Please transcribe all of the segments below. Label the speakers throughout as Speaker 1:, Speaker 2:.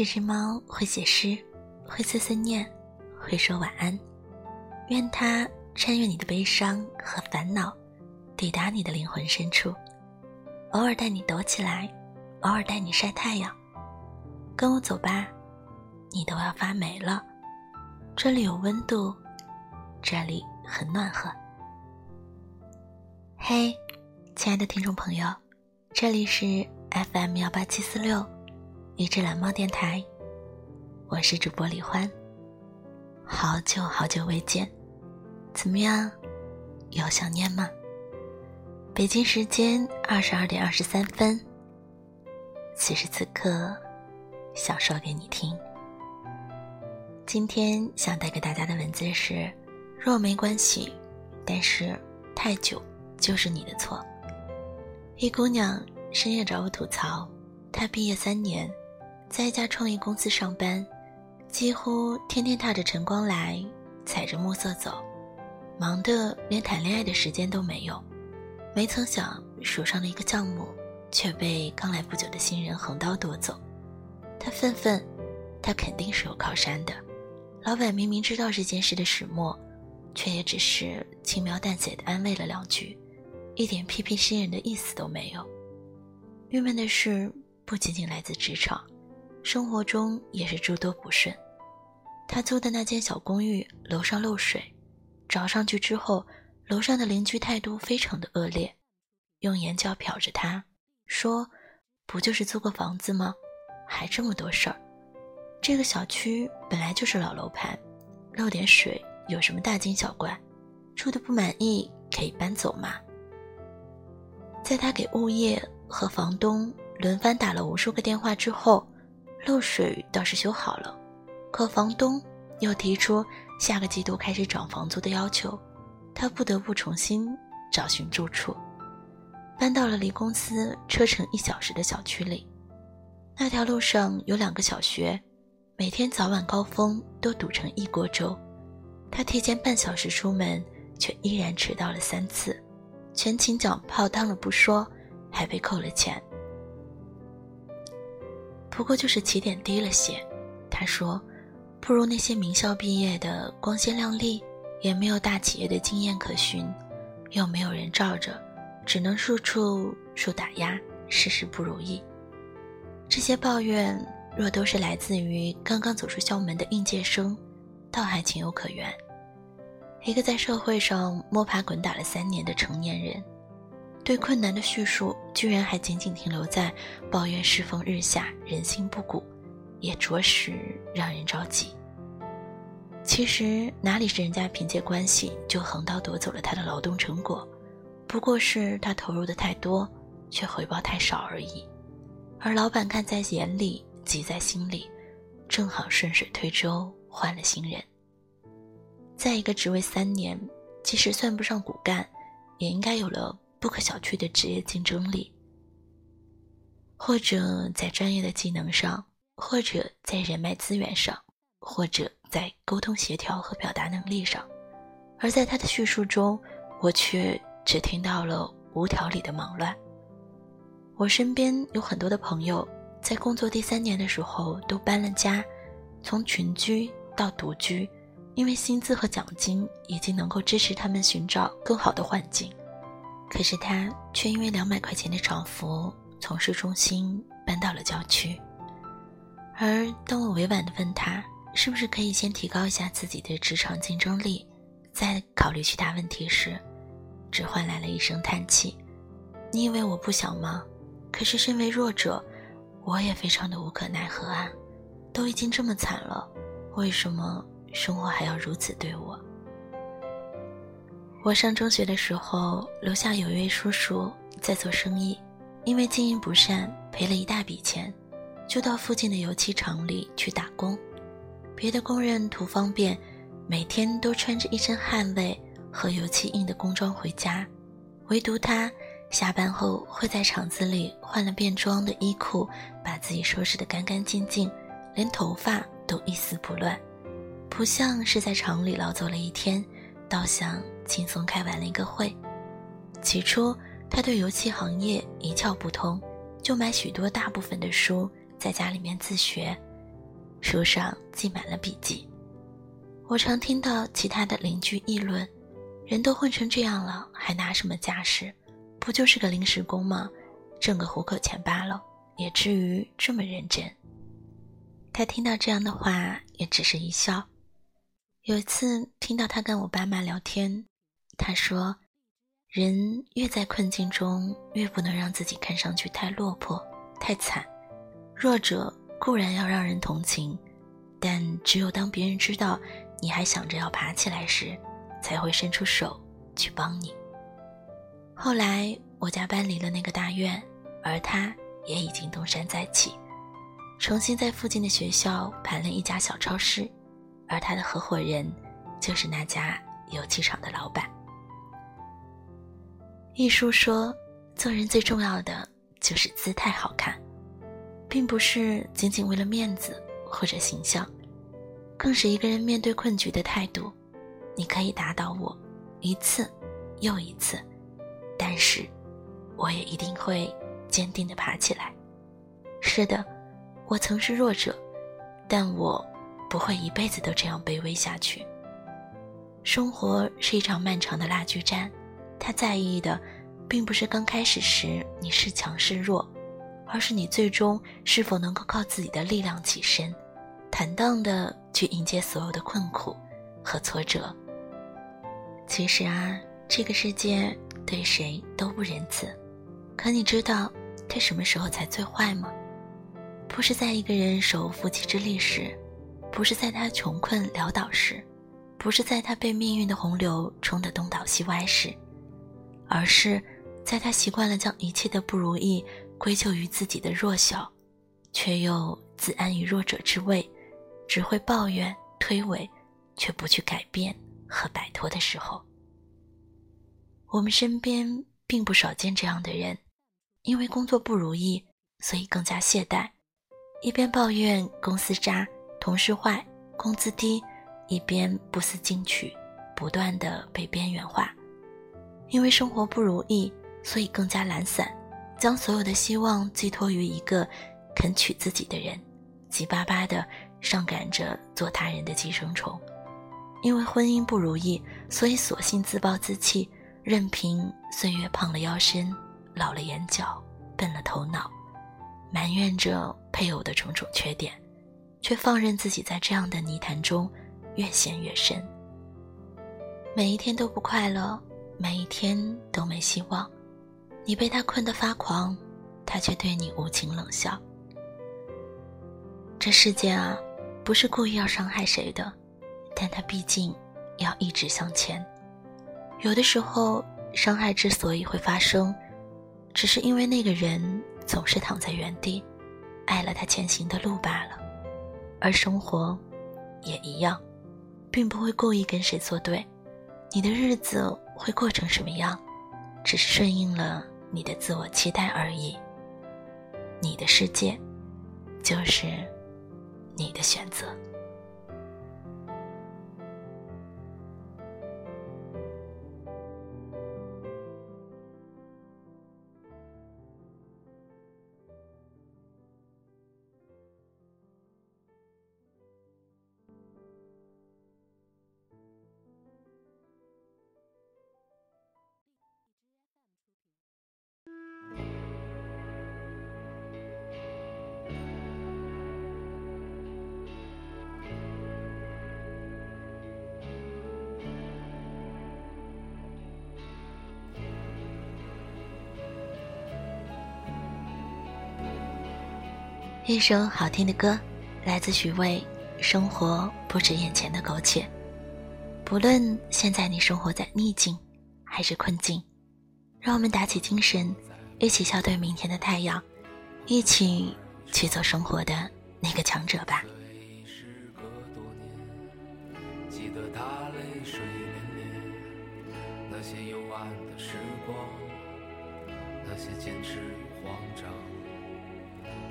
Speaker 1: 这只猫会写诗，会碎碎念，会说晚安。愿它穿越你的悲伤和烦恼，抵达你的灵魂深处，偶尔带你躲起来，偶尔带你晒太阳。跟我走吧，你都要发霉了。这里有温度，这里很暖和。嘿，亲爱的听众朋友，这里是 FM 幺八七四六。一只蓝猫电台，我是主播李欢。好久好久未见，怎么样？有想念吗？北京时间二十二点二十三分，此时此刻，想说给你听。今天想带给大家的文字是：若没关系，但是太久就是你的错。一姑娘深夜找我吐槽，她毕业三年。在一家创业公司上班，几乎天天踏着晨光来，踩着暮色走，忙得连谈恋爱的时间都没有。没曾想手上的一个项目却被刚来不久的新人横刀夺走。他愤愤，他肯定是有靠山的。老板明明知道这件事的始末，却也只是轻描淡写的安慰了两句，一点批评新人的意思都没有。郁闷的是，不仅仅来自职场。生活中也是诸多不顺。他租的那间小公寓楼上漏水，找上去之后，楼上的邻居态度非常的恶劣，用眼角瞟着他，说：“不就是租个房子吗？还这么多事儿。这个小区本来就是老楼盘，漏点水有什么大惊小怪？住的不满意可以搬走嘛。”在他给物业和房东轮番打了无数个电话之后。漏水倒是修好了，可房东又提出下个季度开始涨房租的要求，他不得不重新找寻住处，搬到了离公司车程一小时的小区里。那条路上有两个小学，每天早晚高峰都堵成一锅粥。他提前半小时出门，却依然迟到了三次，全勤奖泡汤了不说，还被扣了钱。不过就是起点低了些，他说，不如那些名校毕业的光鲜亮丽，也没有大企业的经验可循，又没有人罩着，只能处处受打压，事事不如意。这些抱怨若都是来自于刚刚走出校门的应届生，倒还情有可原。一个在社会上摸爬滚打了三年的成年人。对困难的叙述，居然还仅仅停留在抱怨世风日下、人心不古，也着实让人着急。其实哪里是人家凭借关系就横刀夺走了他的劳动成果，不过是他投入的太多，却回报太少而已。而老板看在眼里，急在心里，正好顺水推舟换了新人。在一个职位三年，即使算不上骨干，也应该有了。不可小觑的职业竞争力，或者在专业的技能上，或者在人脉资源上，或者在沟通协调和表达能力上，而在他的叙述中，我却只听到了无条理的忙乱。我身边有很多的朋友，在工作第三年的时候都搬了家，从群居到独居，因为薪资和奖金已经能够支持他们寻找更好的环境。可是他却因为两百块钱的涨幅，从市中心搬到了郊区。而当我委婉地问他，是不是可以先提高一下自己的职场竞争力，再考虑其他问题时，只换来了一声叹气。你以为我不想吗？可是身为弱者，我也非常的无可奈何啊！都已经这么惨了，为什么生活还要如此对我？我上中学的时候，楼下有一位叔叔在做生意，因为经营不善赔了一大笔钱，就到附近的油漆厂里去打工。别的工人图方便，每天都穿着一身汗味和油漆印的工装回家，唯独他下班后会在厂子里换了便装的衣裤，把自己收拾得干干净净，连头发都一丝不乱，不像是在厂里劳作了一天，倒想。轻松开完了一个会。起初，他对油漆行业一窍不通，就买许多大部分的书在家里面自学，书上记满了笔记。我常听到其他的邻居议论：“人都混成这样了，还拿什么家世？不就是个临时工吗？挣个糊口钱罢了，也至于这么认真？”他听到这样的话，也只是一笑。有一次听到他跟我爸妈聊天，他说：“人越在困境中，越不能让自己看上去太落魄、太惨。弱者固然要让人同情，但只有当别人知道你还想着要爬起来时，才会伸出手去帮你。”后来我家搬离了那个大院，而他也已经东山再起。重新在附近的学校盘了一家小超市，而他的合伙人就是那家油漆厂的老板。一书说，做人最重要的就是姿态好看，并不是仅仅为了面子或者形象，更是一个人面对困局的态度。你可以打倒我一次又一次，但是我也一定会坚定的爬起来。是的。我曾是弱者，但我不会一辈子都这样卑微下去。生活是一场漫长的拉锯战，他在意的，并不是刚开始时你是强是弱，而是你最终是否能够靠自己的力量起身，坦荡的去迎接所有的困苦和挫折。其实啊，这个世界对谁都不仁慈，可你知道他什么时候才最坏吗？不是在一个人手无缚鸡之力时，不是在他穷困潦倒时，不是在他被命运的洪流冲得东倒西歪时，而是在他习惯了将一切的不如意归咎于自己的弱小，却又自安于弱者之位，只会抱怨推诿，却不去改变和摆脱的时候。我们身边并不少见这样的人，因为工作不如意，所以更加懈怠。一边抱怨公司渣、同事坏、工资低，一边不思进取，不断的被边缘化。因为生活不如意，所以更加懒散，将所有的希望寄托于一个肯娶自己的人，急巴巴的上赶着做他人的寄生虫。因为婚姻不如意，所以索性自暴自弃，任凭岁月胖了腰身，老了眼角，笨了头脑。埋怨着配偶的种种缺点，却放任自己在这样的泥潭中越陷越深。每一天都不快乐，每一天都没希望。你被他困得发狂，他却对你无情冷笑。这世界啊，不是故意要伤害谁的，但他毕竟要一直向前。有的时候，伤害之所以会发生，只是因为那个人。总是躺在原地，爱了他前行的路罢了，而生活也一样，并不会故意跟谁作对。你的日子会过成什么样，只是顺应了你的自我期待而已。你的世界，就是你的选择。一首好听的歌，来自许巍。生活不止眼前的苟且，不论现在你生活在逆境还是困境，让我们打起精神，一起笑对明天的太阳，一起去做生活的那个强者吧。记得他泪水涟涟，那些幽暗的时光，那些坚持与慌张。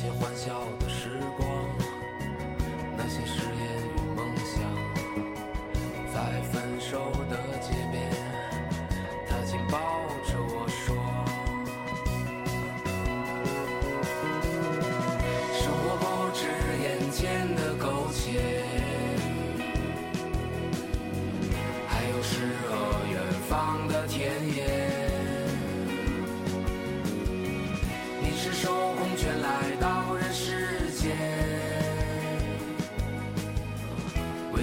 Speaker 2: 些欢笑的时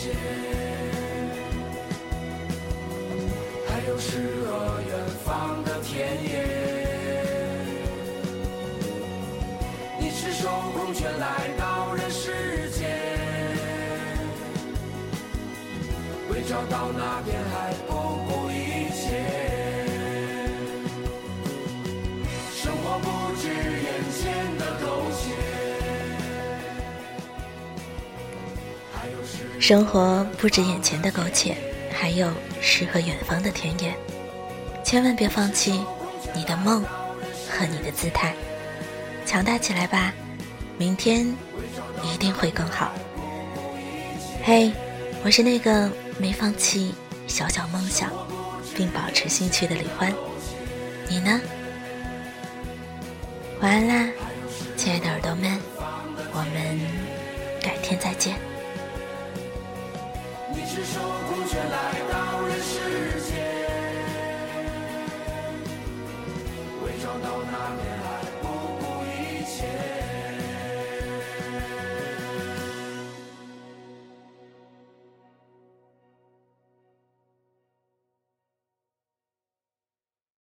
Speaker 2: 界。还有诗和远方的田野。你赤手空拳来到人世间，为找到那片海
Speaker 1: 生活不止眼前的苟且，还有诗和远方的田野。千万别放弃你的梦和你的姿态，强大起来吧！明天一定会更好。嘿，我是那个没放弃小小梦想并保持兴趣的李欢，你呢？晚安啦，亲爱的耳朵们，我们改天再见。
Speaker 2: 你赤手空拳来